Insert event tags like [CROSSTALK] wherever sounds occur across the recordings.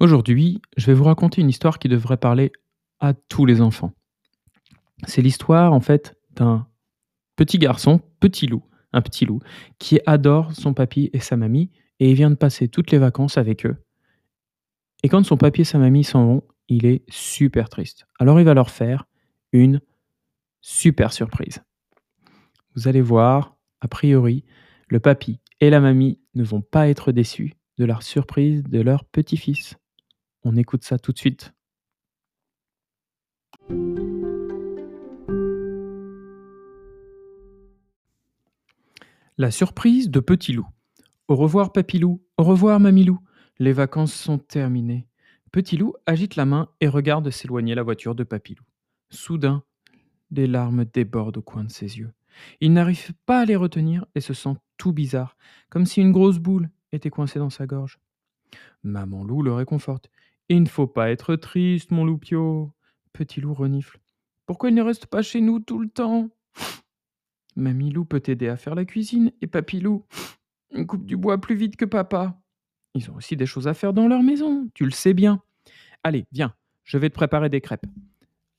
Aujourd'hui, je vais vous raconter une histoire qui devrait parler à tous les enfants. C'est l'histoire en fait d'un petit garçon, petit loup, un petit loup, qui adore son papy et sa mamie et il vient de passer toutes les vacances avec eux. Et quand son papy et sa mamie s'en vont, il est super triste. Alors il va leur faire une super surprise. Vous allez voir, a priori, le papy et la mamie ne vont pas être déçus de la surprise de leur petit-fils. On écoute ça tout de suite. La surprise de Petit Loup. Au revoir Papilou, au revoir Mamilou. Les vacances sont terminées. Petit Loup agite la main et regarde s'éloigner la voiture de Papilou. Soudain, des larmes débordent au coin de ses yeux. Il n'arrive pas à les retenir et se sent tout bizarre, comme si une grosse boule était coincée dans sa gorge. Maman Loup le réconforte. Il ne faut pas être triste, mon loupio. Petit loup renifle. Pourquoi il ne reste pas chez nous tout le temps? [SNIFFS] Mamie loup peut t'aider à faire la cuisine et papy loup [SNIFFS] coupe du bois plus vite que papa. Ils ont aussi des choses à faire dans leur maison, tu le sais bien. Allez, viens, je vais te préparer des crêpes.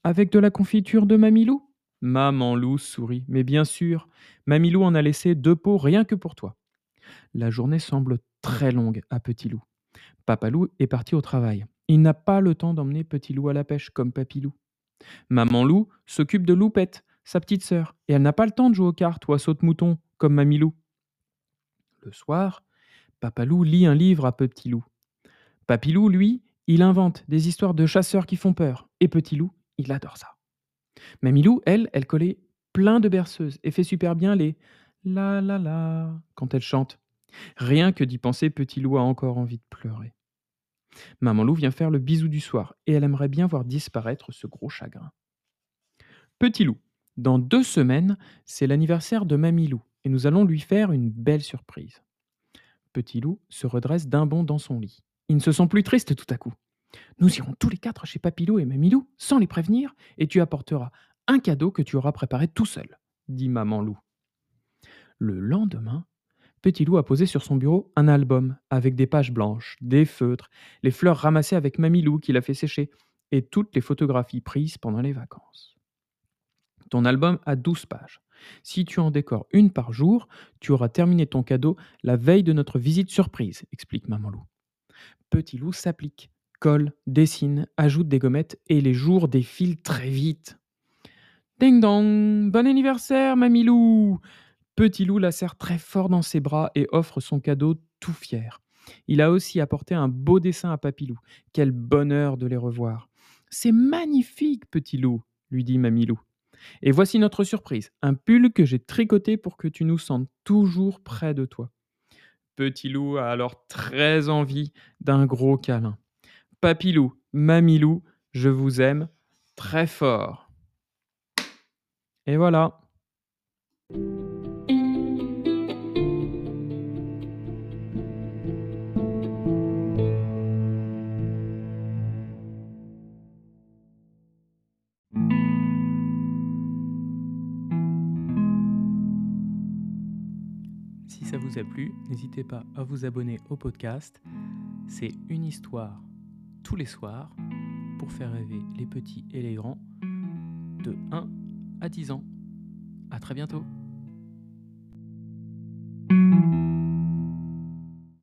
Avec de la confiture de Mamie loup? Maman loup sourit. Mais bien sûr, Mamie loup en a laissé deux pots rien que pour toi. La journée semble très longue à Petit loup. Papa loup est parti au travail. Il n'a pas le temps d'emmener Petit Loup à la pêche comme Papilou. Maman Loup s'occupe de Loupette, sa petite sœur, et elle n'a pas le temps de jouer aux cartes ou à saute-mouton comme Mamie Loup. Le soir, Papa Loup lit un livre à Petit Loup. Papilou, lui, il invente des histoires de chasseurs qui font peur, et Petit Loup, il adore ça. Mamie Loup, elle, elle collait plein de berceuses et fait super bien les la la la quand elle chante. Rien que d'y penser, Petit Loup a encore envie de pleurer. Maman loup vient faire le bisou du soir et elle aimerait bien voir disparaître ce gros chagrin. Petit loup, dans deux semaines, c'est l'anniversaire de Mamie loup et nous allons lui faire une belle surprise. Petit loup se redresse d'un bond dans son lit. Il ne se sent plus triste tout à coup. Nous irons tous les quatre chez Papilou et Mamilou sans les prévenir et tu apporteras un cadeau que tu auras préparé tout seul, dit Maman Loup. Le lendemain, Petit Loup a posé sur son bureau un album avec des pages blanches, des feutres, les fleurs ramassées avec Mamie Loup qui l'a fait sécher et toutes les photographies prises pendant les vacances. Ton album a 12 pages. Si tu en décores une par jour, tu auras terminé ton cadeau la veille de notre visite surprise, explique Maman Loup. Petit Loup s'applique, colle, dessine, ajoute des gommettes et les jours défilent très vite. Ding dong Bon anniversaire, Mamie Loup Petit loup la serre très fort dans ses bras et offre son cadeau tout fier. Il a aussi apporté un beau dessin à Papilou. Quel bonheur de les revoir. C'est magnifique, petit loup, lui dit Mamilou. Et voici notre surprise, un pull que j'ai tricoté pour que tu nous sentes toujours près de toi. Petit loup a alors très envie d'un gros câlin. Papilou, Mamilou, je vous aime très fort. Et voilà. A plu, n'hésitez pas à vous abonner au podcast. C'est une histoire tous les soirs pour faire rêver les petits et les grands de 1 à 10 ans. À très bientôt.